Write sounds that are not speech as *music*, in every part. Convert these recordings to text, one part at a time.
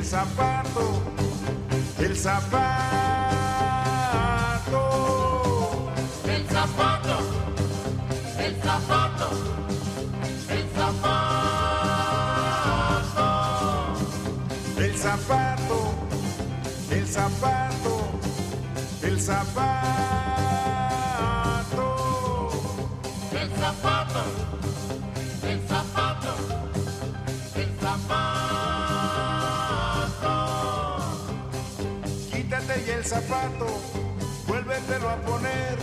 el zapato, el zapato. El zapato, el zapato, el zapato. El zapato, el zapato, el zapato. El zapato, zapato, vuélvetelo a poner.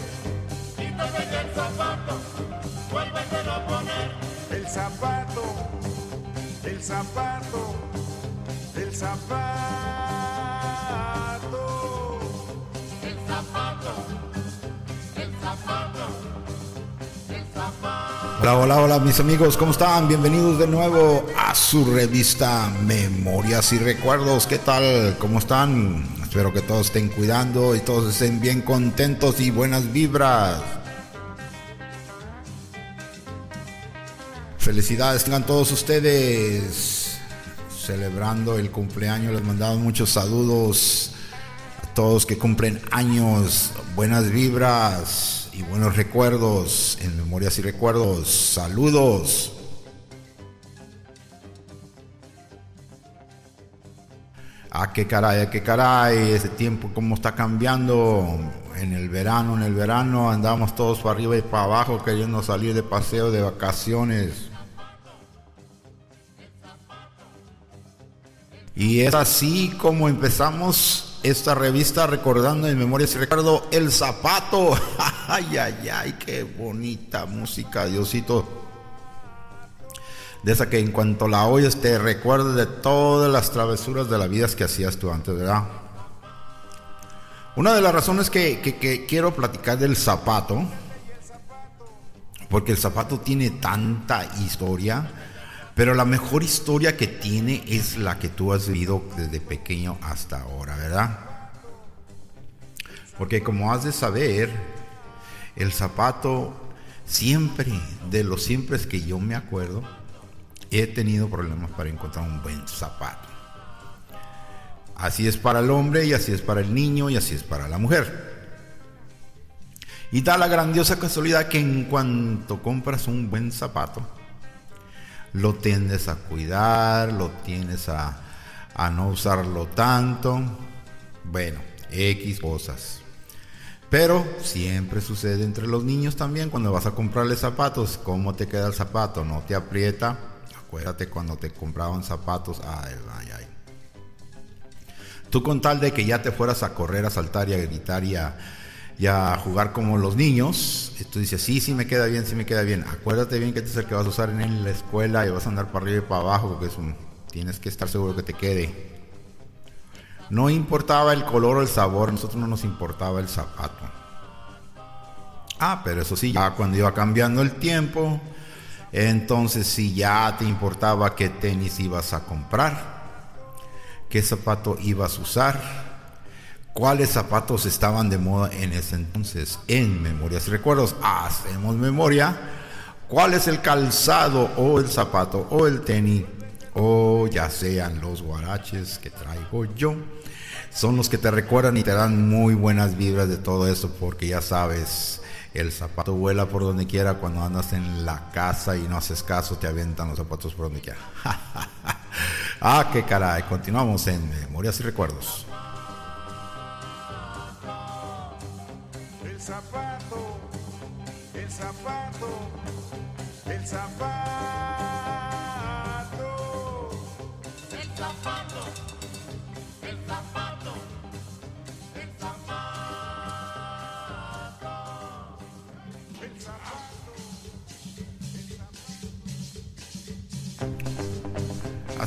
Quítate ya el zapato, vuélvetelo a poner. El zapato, el zapato, el zapato. El zapato, el zapato, el zapato. Hola, hola, hola mis amigos, ¿cómo están? Bienvenidos de nuevo a su revista Memorias y Recuerdos. ¿Qué tal? ¿Cómo están? Espero que todos estén cuidando y todos estén bien contentos y buenas vibras. Felicidades tengan todos ustedes celebrando el cumpleaños. Les mandamos muchos saludos a todos que cumplen años, buenas vibras y buenos recuerdos en Memorias y Recuerdos. Saludos. Ah, qué caray, ah, qué caray, ese tiempo cómo está cambiando. En el verano, en el verano andamos todos para arriba y para abajo queriendo salir de paseo, de vacaciones. Y es así como empezamos esta revista recordando en Memorias y Recuerdo el zapato. *laughs* Ay, ay, ay, qué bonita música, Diosito. De esa que en cuanto la oyes te recuerdas de todas las travesuras de la vida que hacías tú antes, ¿verdad? Una de las razones que, que- que quiero platicar del zapato, porque el zapato tiene tanta historia, pero la mejor historia que tiene es la que tú has vivido desde pequeño hasta ahora, ¿verdad? Porque como has de saber, el zapato siempre, de los siempre que yo me acuerdo, he tenido problemas para encontrar un buen zapato. Así es para el hombre y así es para el niño y así es para la mujer. Y da la grandiosa casualidad que en cuanto compras un buen zapato, lo tiendes a cuidar, lo tienes a, a no usarlo tanto. Bueno, X cosas. Pero siempre sucede entre los niños también cuando vas a comprarle zapatos. ¿Cómo te queda el zapato? ¿No te aprieta? Acuérdate cuando te compraban zapatos. Ay, ay, ay. Tú con tal de que ya te fueras a correr, a saltar y a gritar y a, jugar como los niños, y tú dices, sí, sí me queda bien, sí me queda bien. Acuérdate bien que este es el que vas a usar en la escuela y vas a andar para arriba y para abajo porque es un- tienes que estar seguro que te quede. No importaba el color o el sabor, nosotros no nos importaba el zapato. Ah, pero eso sí, ya cuando iba cambiando el tiempo, entonces sí ya te importaba qué tenis ibas a comprar, qué zapato ibas a usar, cuáles zapatos estaban de moda en ese entonces. En Memorias y Recuerdos hacemos memoria, cuál es el calzado o el zapato o el tenis o ya sean los guaraches que traigo yo. Son los que te recuerdan y te dan muy buenas vibras de todo eso porque ya sabes, el zapato vuela por donde quiera cuando andas en la casa y no haces caso, te avientan los zapatos por donde quiera. *laughs* ah, qué caray. Continuamos en Memorias y Recuerdos. El zapato, el zapato, el zapato.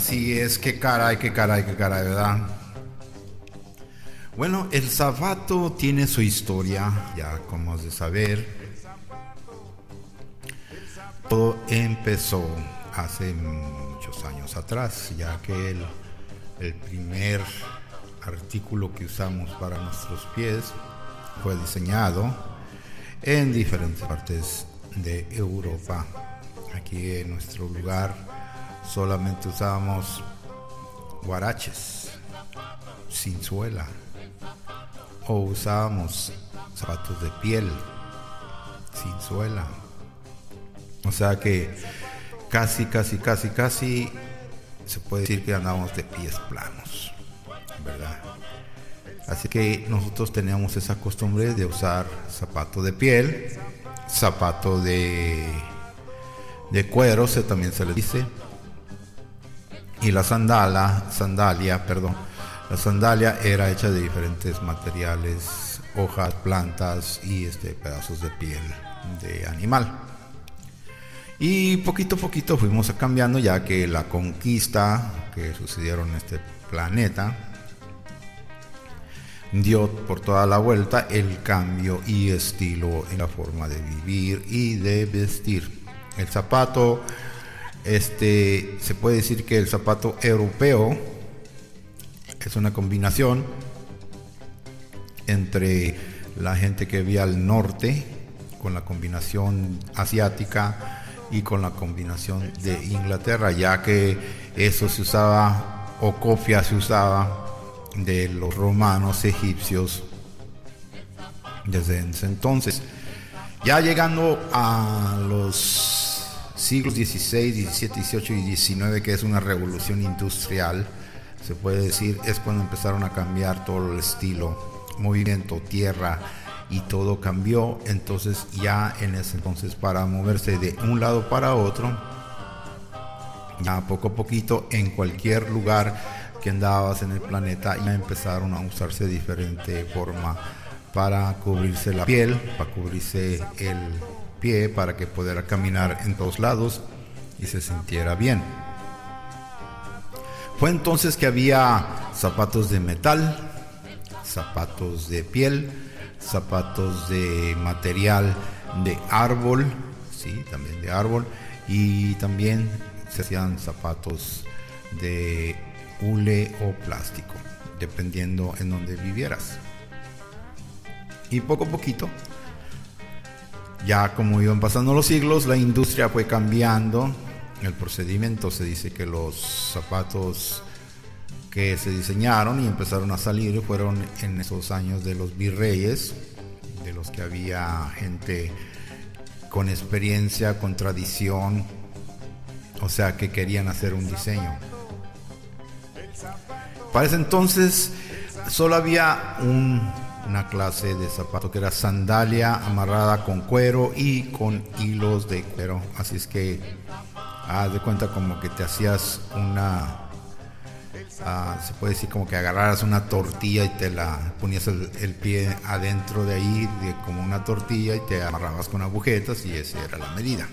Así es, qué caray, qué caray, qué caray, ¿verdad? Bueno, el zapato tiene su historia, ya como has de saber. Todo empezó hace muchos años atrás, ya que el, el primer artículo que usamos para nuestros pies fue diseñado en diferentes partes de Europa. Aquí en nuestro lugar solamente usábamos guaraches sin suela o usábamos zapatos de piel sin suela. O sea que casi, casi, casi, casi se puede decir que andábamos de pies planos, ¿verdad? Así que nosotros teníamos esa costumbre de usar zapato de piel, zapato de, de cuero, se, también se le dice, y la sandala, sandalia, perdón, la sandalia era hecha de diferentes materiales, hojas, plantas y este, pedazos de piel de animal. Y poquito a poquito fuimos cambiando ya que la conquista que sucedieron en este planeta dio por toda la vuelta el cambio y estilo en la forma de vivir y de vestir. El zapato, este, se puede decir que el zapato europeo es una combinación entre la gente que vivía al norte con la combinación asiática y con la combinación de Inglaterra, ya que eso se usaba o copia se usaba de los romanos egipcios desde ese entonces. Ya llegando a los siglos XVI, XVII, XVIII y XIX, que es una revolución industrial, se puede decir, es cuando empezaron a cambiar todo el estilo, movimiento, tierra y todo cambió. Entonces ya en ese entonces para moverse de un lado para otro, ya poco a poquito en cualquier lugar que andabas en el planeta y empezaron a usarse de diferente forma para cubrirse la piel, para cubrirse el pie, para que pudiera caminar en todos lados y se sintiera bien. Fue entonces que había zapatos de metal, zapatos de piel, zapatos de material de árbol, sí, también de árbol, y también se hacían zapatos de hule o plástico, dependiendo en donde vivieras. Y poco a poquito, ya como iban pasando los siglos, la industria fue cambiando. El procedimiento se dice que los zapatos que se diseñaron y empezaron a salir fueron en esos años de los virreyes, de los que había gente con experiencia, con tradición, o sea que querían hacer un diseño. Para ese entonces solo había una clase de zapato que era sandalia amarrada con cuero y con hilos de cuero. Así es que haz de cuenta como que te hacías una, ah, se puede decir como que agarraras una tortilla y te la ponías el, el, pie adentro de ahí de como una tortilla y te amarrabas con agujetas y esa era la medida.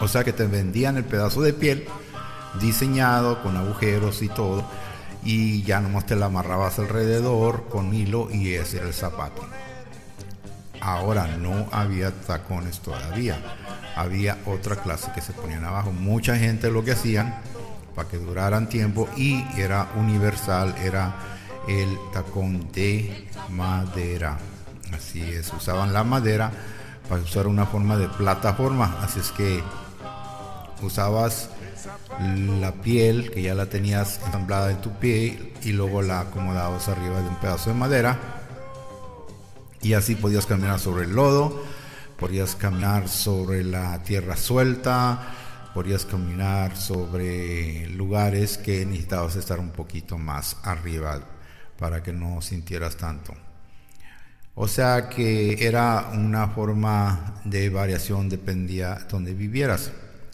O sea que te vendían el pedazo de piel diseñado con agujeros y todo y ya nomás te la amarrabas alrededor con hilo y ese era el zapato. Ahora no había tacones todavía, había otra clase que se ponían abajo. Mucha gente lo que hacían para que duraran tiempo y era universal, era el tacón de madera. Así es, usaban la madera para usar una forma de plataforma, así es que usabas la piel que ya la tenías ensamblada en tu pie y luego la acomodabas arriba de un pedazo de madera y así podías caminar sobre el lodo, podías caminar sobre la tierra suelta, podías caminar sobre lugares que necesitabas estar un poquito más arriba para que no sintieras tanto. O sea que era una forma de variación, dependía donde vivieras.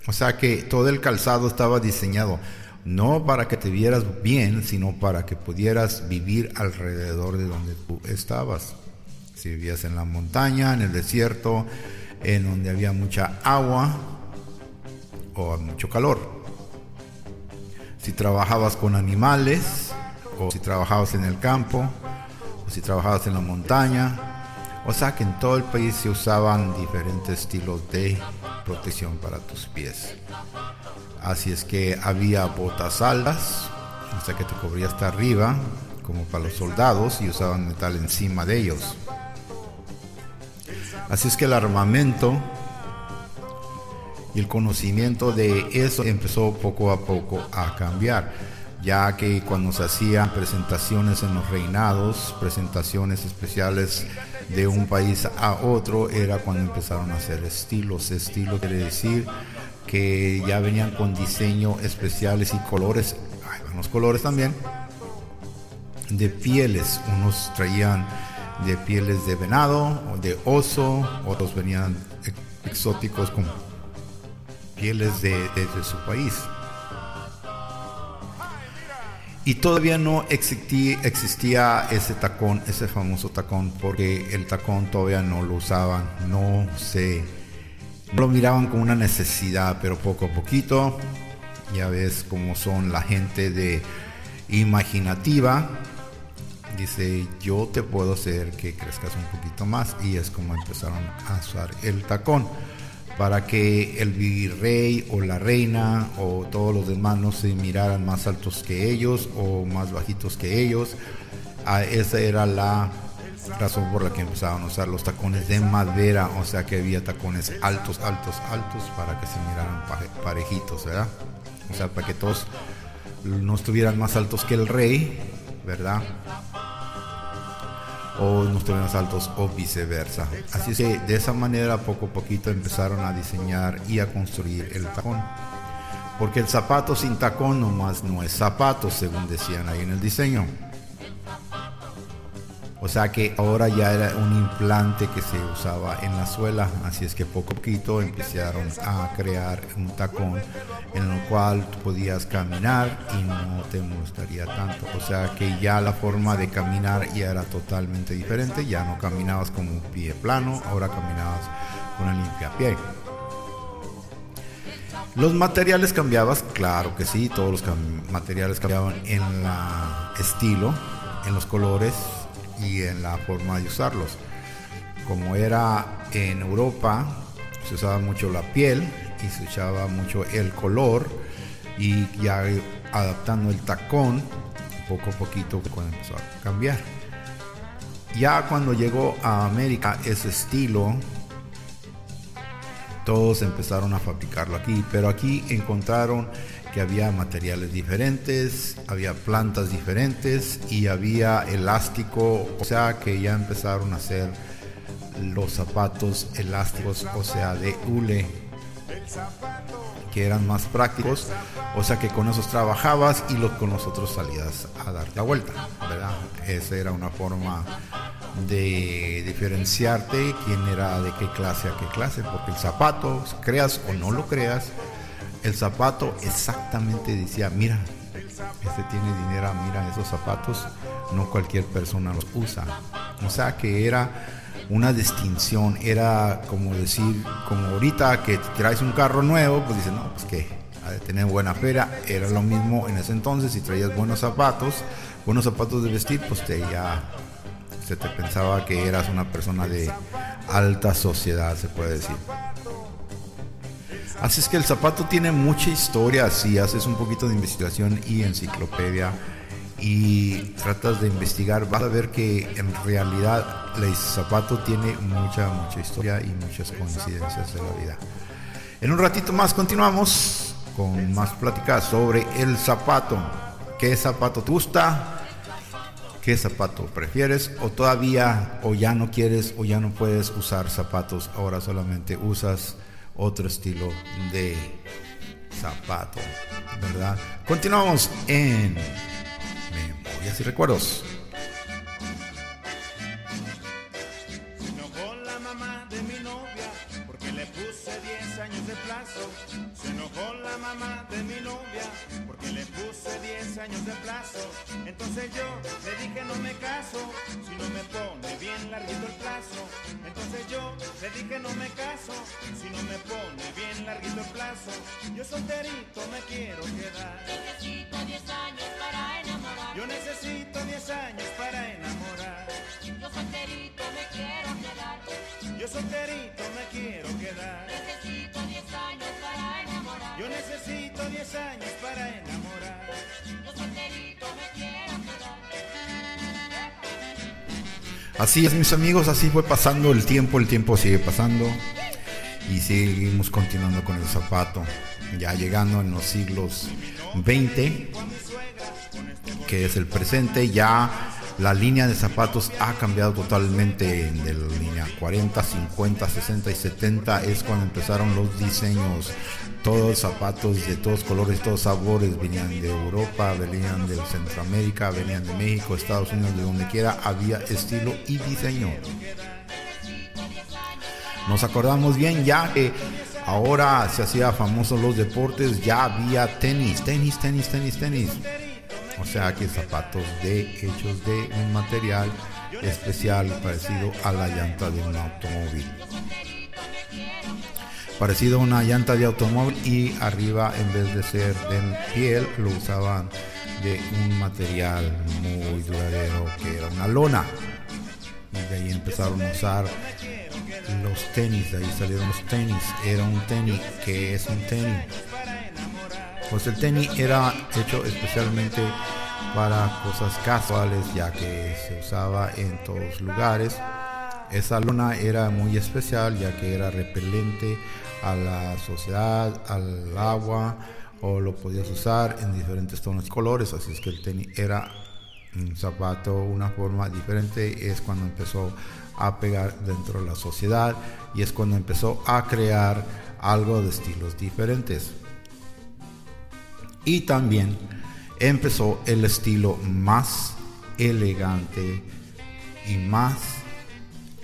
O sea que todo el calzado estaba diseñado no para que te vieras bien, sino para que pudieras vivir alrededor de donde tú estabas. Si vivías en la montaña, en el desierto, en donde había mucha agua o mucho calor. Si trabajabas con animales, o si trabajabas en el campo, o si trabajabas en la montaña. O sea que en todo el país se usaban diferentes estilos de protección para tus pies. Así es que había botas altas, o sea que te cubría hasta arriba, como para los soldados, y usaban metal encima de ellos. Así es que el armamento y el conocimiento de eso empezó poco a poco a cambiar, ya que cuando se hacían presentaciones en los reinados, presentaciones especiales de un país a otro, era cuando empezaron a hacer estilos. Estilo quiere decir que ya venían con diseño especiales y colores, hay los colores también, de pieles. Unos traían de pieles de venado o de oso, otros venían exóticos con pieles de, su país. Y todavía no existía, ese tacón, ese famoso tacón, porque el tacón todavía no lo usaban, no se, no lo miraban como una necesidad, pero poco a poquito, ya ves cómo son la gente de imaginativa, dice yo te puedo hacer que crezcas un poquito más y es como empezaron a usar el tacón para que el virrey o la reina o todos los demás no se miraran más altos que ellos o más bajitos que ellos. Ah, esa era la razón por la que empezaban a usar los tacones de madera, o sea que había tacones altos, altos, altos para que se miraran parejitos, ¿verdad? O sea, para que todos no estuvieran más altos que el rey, ¿verdad? O unos terrenos altos o viceversa. Así que de esa manera poco a poquito empezaron a diseñar y a construir el tacón. Porque el zapato sin tacón nomás no es zapato, según decían ahí en el diseño. O sea que ahora ya era un implante que se usaba en la suela, así es que poco a poquito empezaron a crear un tacón en el cual podías caminar y no te molestaría tanto. O sea que ya la forma de caminar ya era totalmente diferente, ya no caminabas con un pie plano, ahora caminabas con el limpiapié. Los materiales cambiabas, claro que sí, todos los materiales cambiaban en la estilo, en los colores, y en la forma de usarlos. Como era en Europa, se usaba mucho la piel y se usaba mucho el color y ya adaptando el tacón poco a poquito cuando empezó a cambiar. Ya cuando llegó a América ese estilo, todos empezaron a fabricarlo aquí, pero aquí encontraron que había materiales diferentes, había plantas diferentes y había elástico, o sea que ya empezaron a hacer los zapatos elásticos, o sea, de hule, que eran más prácticos, o sea que con esos trabajabas y los, con los otros salías a dar la vuelta, ¿verdad? Esa era una forma de diferenciarte quién era de qué clase a qué clase, porque el zapato, creas o no lo creas, el zapato exactamente decía, mira, este tiene dinero, mira esos zapatos, no cualquier persona los usa. O sea que era una distinción, era como decir, como ahorita que traes un carro nuevo, pues dices, no, pues que ha de tener buena feria, era lo mismo en ese entonces, si traías buenos zapatos, buenos zapatos de vestir, pues te ya se te pensaba que eras una persona de alta sociedad, se puede decir. Así es que el zapato tiene mucha historia, si haces un poquito de investigación y enciclopedia y tratas de investigar, vas a ver que en realidad el zapato tiene mucha, mucha historia y muchas coincidencias de la vida. En un ratito más continuamos con más pláticas sobre el zapato. ¿Qué zapato te gusta? ¿Qué zapato prefieres? ¿O todavía, o ya no quieres, o ya no puedes usar zapatos? Ahora solamente usas otro estilo de zapato, ¿verdad? Continuamos en Memorias y Recuerdos. Plazo. Entonces yo le dije no me caso si no me pone bien larguito el plazo. Entonces yo le dije no me caso si no me pone bien larguito el plazo. Yo solterito me quiero quedar. Necesito 10 años para enamorar. Yo necesito 10 años para enamorar. Yo solterito me quiero quedar. Yo solterito me quiero quedar. Necesito 10 años para enamorar. Yo necesito 10 años para enamorar. Así es, mis amigos, así fue pasando el tiempo, el tiempo sigue pasando. y seguimos continuando con el zapato. Ya llegando en los siglos 20, que es el presente, ya la línea de zapatos ha cambiado totalmente de la línea 40, 50, 60 y 70 es cuando empezaron los diseños. Todos zapatos de todos colores, todos sabores venían de Europa, venían de Centroamérica, venían de México, Estados Unidos, de donde quiera había estilo y diseño. Nos acordamos bien ya que ahora se hacía famosos los deportes, ya había tenis, tenis, tenis, tenis, tenis. O sea que zapatos de hechos de un material especial parecido a la llanta de un automóvil. Parecido a una llanta de automóvil y arriba en vez de ser de piel lo usaban de un material muy duradero que era una lona. Y de ahí empezaron a usar los tenis, de ahí salieron los tenis. Era un tenis, que es un tenis? Pues el tenis era hecho especialmente para cosas casuales, ya que se usaba en todos lugares. Esa lona era muy especial, ya que era repelente a la sociedad, al agua, o lo podías usar en diferentes tonos y colores. Así es que el tenis era un zapato, una forma diferente. Es cuando empezó a pegar dentro de la sociedad y es cuando empezó a crear algo de estilos diferentes. Y también empezó el estilo más elegante y más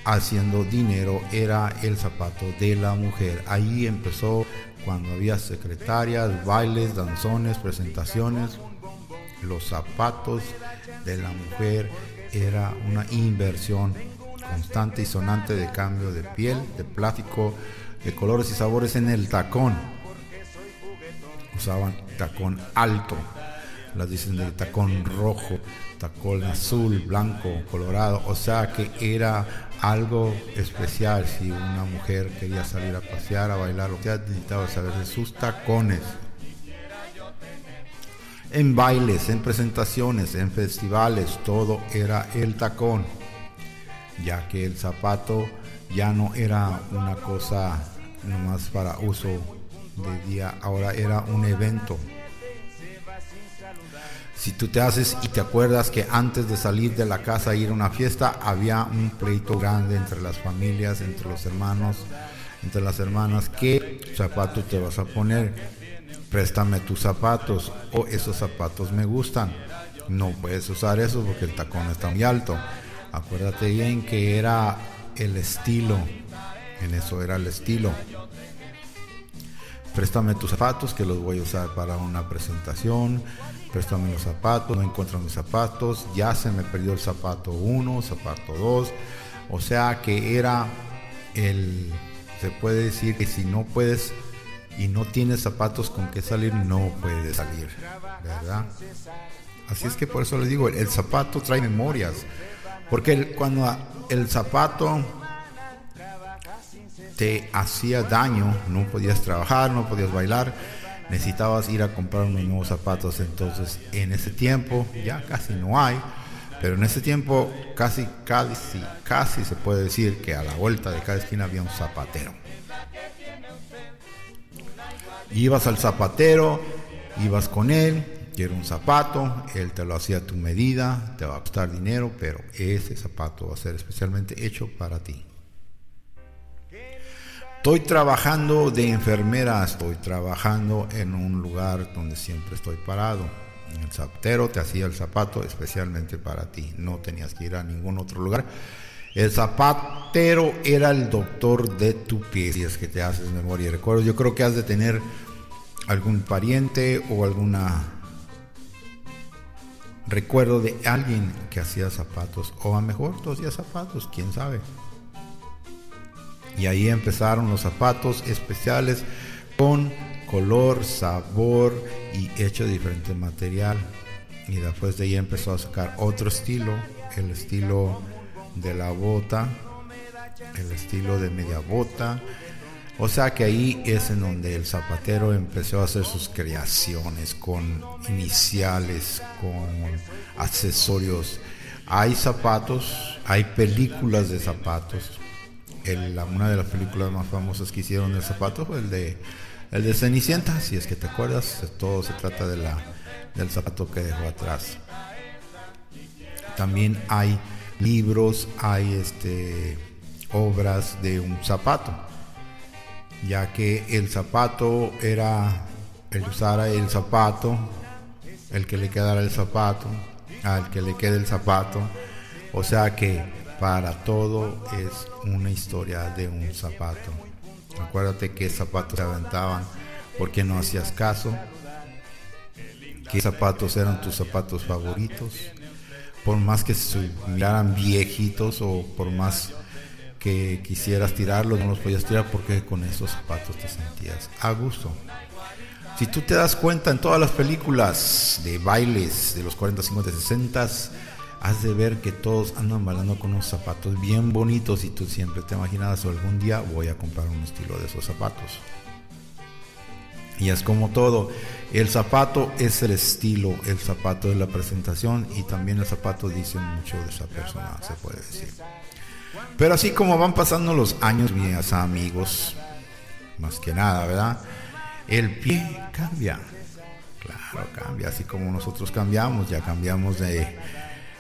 haciendo dinero era el zapato de la mujer. Ahí empezó cuando había secretarias, bailes, danzones, presentaciones. Los zapatos de la mujer era una inversión constante y sonante de cambio de piel, de plástico, de colores y sabores en el tacón. Usaban tacón alto, las dicen de tacón rojo, tacón azul, blanco, colorado, o sea que era algo especial si una mujer quería salir a pasear, a bailar, lo que necesitaba saber de sus tacones. En bailes, en presentaciones, en festivales, todo era el tacón, ya que el zapato ya no era una cosa nomás para uso de día, ahora era un evento. Si tú te haces y te acuerdas que antes de salir de la casa a ir a una fiesta había un pleito grande entre las familias, entre los hermanos, entre las hermanas, ¿qué zapato te vas a poner? Préstame tus zapatos o esos zapatos me gustan. No puedes usar eso porque el tacón está muy alto. Acuérdate bien que era el estilo. En eso era el estilo. Préstame tus zapatos que los voy a usar para una presentación. Préstame los zapatos, no encuentro mis zapatos. Ya se me perdió el zapato 1, zapato 2. O sea que era el... Se puede decir que si no puedes y no tienes zapatos con que salir, no puedes salir. ¿Verdad? Así es que por eso les digo, el zapato trae memorias. Porque cuando el zapato te hacía daño, no podías trabajar, no podías bailar, necesitabas ir a comprar unos nuevos zapatos. Entonces, en ese tiempo, ya casi no hay, pero en ese tiempo casi, casi, casi se puede decir que a la vuelta de cada esquina había un zapatero. Ibas al zapatero, ibas con él, quiero un zapato, él te lo hacía a tu medida, te va a costar dinero, pero ese zapato va a ser especialmente hecho para ti. Estoy trabajando de enfermera, estoy trabajando en un lugar donde siempre estoy parado. El zapatero te hacía el zapato especialmente para ti, no tenías que ir a ningún otro lugar. El zapatero era el doctor de tu pie, si es que te haces memoria y recuerdo. Yo creo que has de tener algún pariente o alguna recuerdo de alguien que hacía zapatos, o a mejor tú hacías zapatos, quién sabe. Y ahí empezaron los zapatos especiales con color, sabor y hecho de diferente material. Y después de ahí empezó a sacar otro estilo, el estilo de la bota, el estilo de media bota. O sea que ahí es en donde el zapatero empezó a hacer sus creaciones con iniciales, con accesorios. Hay zapatos, hay películas de zapatos, una de las películas más famosas que hicieron del zapato fue el de, el de Cenicienta, si es que te acuerdas, todo se trata de la, del zapato que dejó atrás. También hay libros, hay este, obras de un zapato, ya que el zapato era el usara el zapato, el que le quedara el zapato, al que le quede el zapato, o sea que para todo es una historia de un zapato. Acuérdate qué zapatos se aventaban porque no hacías caso, qué zapatos eran tus zapatos favoritos, por más que se miraran viejitos o por más que quisieras tirarlos, no los podías tirar porque con esos zapatos te sentías a gusto. Si tú te das cuenta en todas las películas de bailes de los 40, 50, 60, has de ver que todos andan bailando con unos zapatos bien bonitos y tú siempre te imaginabas algún día voy a comprar un estilo de esos zapatos. Y es como todo, el zapato es el estilo, el zapato es la presentación y también el zapato dice mucho de esa persona, se puede decir. Pero así como van pasando los años, mis amigos, más que nada, ¿verdad? El pie cambia. Claro, cambia, así como nosotros cambiamos, ya cambiamos de,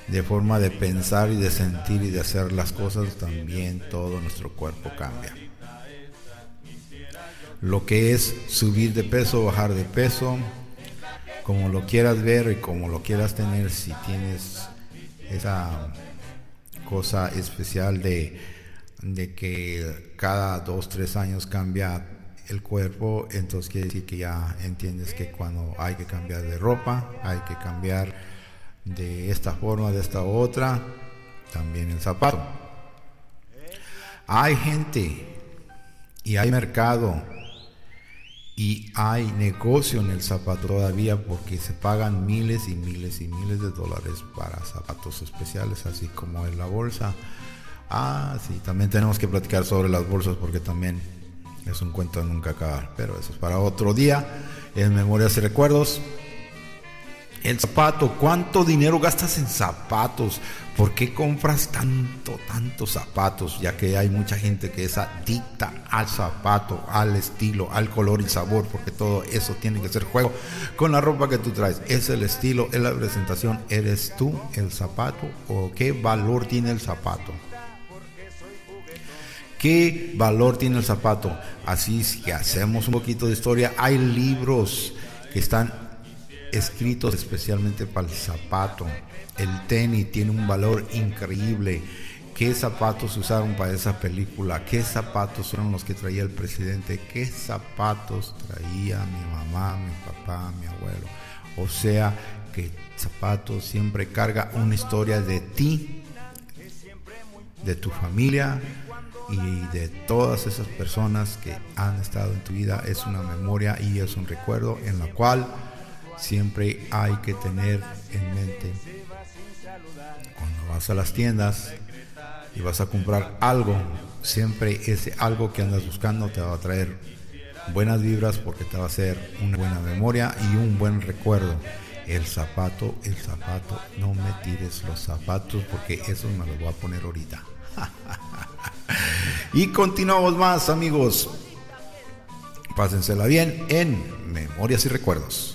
de forma de pensar y de sentir y de hacer las cosas, también todo nuestro cuerpo cambia. Lo que es subir de peso, bajar de peso, como lo quieras ver y como lo quieras tener, si tienes esa cosa especial de, de que cada dos, tres años cambia el cuerpo, entonces quiere decir que ya entiendes que cuando hay que cambiar de ropa, hay que cambiar de esta forma, de esta otra, también el zapato. Hay gente y hay mercado y hay negocio en el zapato todavía porque se pagan miles y miles y miles de dólares para zapatos especiales, así como en la bolsa. Ah, sí, también tenemos que platicar sobre las bolsas porque también es un cuento de nunca acabar, pero eso es para otro día. En Memorias y Recuerdos. El zapato, ¿cuánto dinero gastas en zapatos? ¿Por qué compras tanto, tantos zapatos? Ya que hay mucha gente que es adicta al zapato, al estilo, al color y sabor, porque todo eso tiene que ser juego con la ropa que tú traes. Es el estilo, es la presentación, eres tú el zapato o qué valor tiene el zapato. ¿Qué valor tiene el zapato? Así si hacemos un poquito de historia, hay libros que están escritos especialmente para el zapato. El tenis tiene un valor increíble. ¿Qué zapatos usaron para esa película? ¿Qué zapatos fueron los que traía el presidente? ¿Qué zapatos traía mi mamá, mi papá, mi abuelo? O sea, que zapatos siempre carga una historia de ti, de tu familia y de todas esas personas que han estado en tu vida. Es una memoria y es un recuerdo en la cual siempre hay que tener en mente cuando vas a las tiendas y vas a comprar algo, siempre ese algo que andas buscando te va a traer buenas vibras porque te va a hacer una buena memoria y un buen recuerdo. El zapato, el zapato, no me tires los zapatos porque eso me lo voy a poner ahorita. *laughs* y continuamos más amigos. Pásensela bien en Memorias y Recuerdos.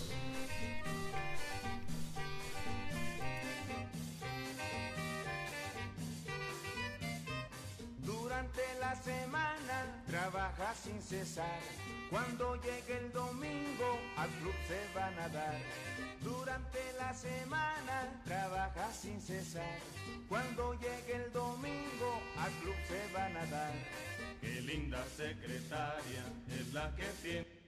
Cuando llegue el domingo al club se van a dar. Durante la semana trabaja sin cesar. Cuando llegue el domingo al club se van a dar. Qué linda secretaria es la que tiene.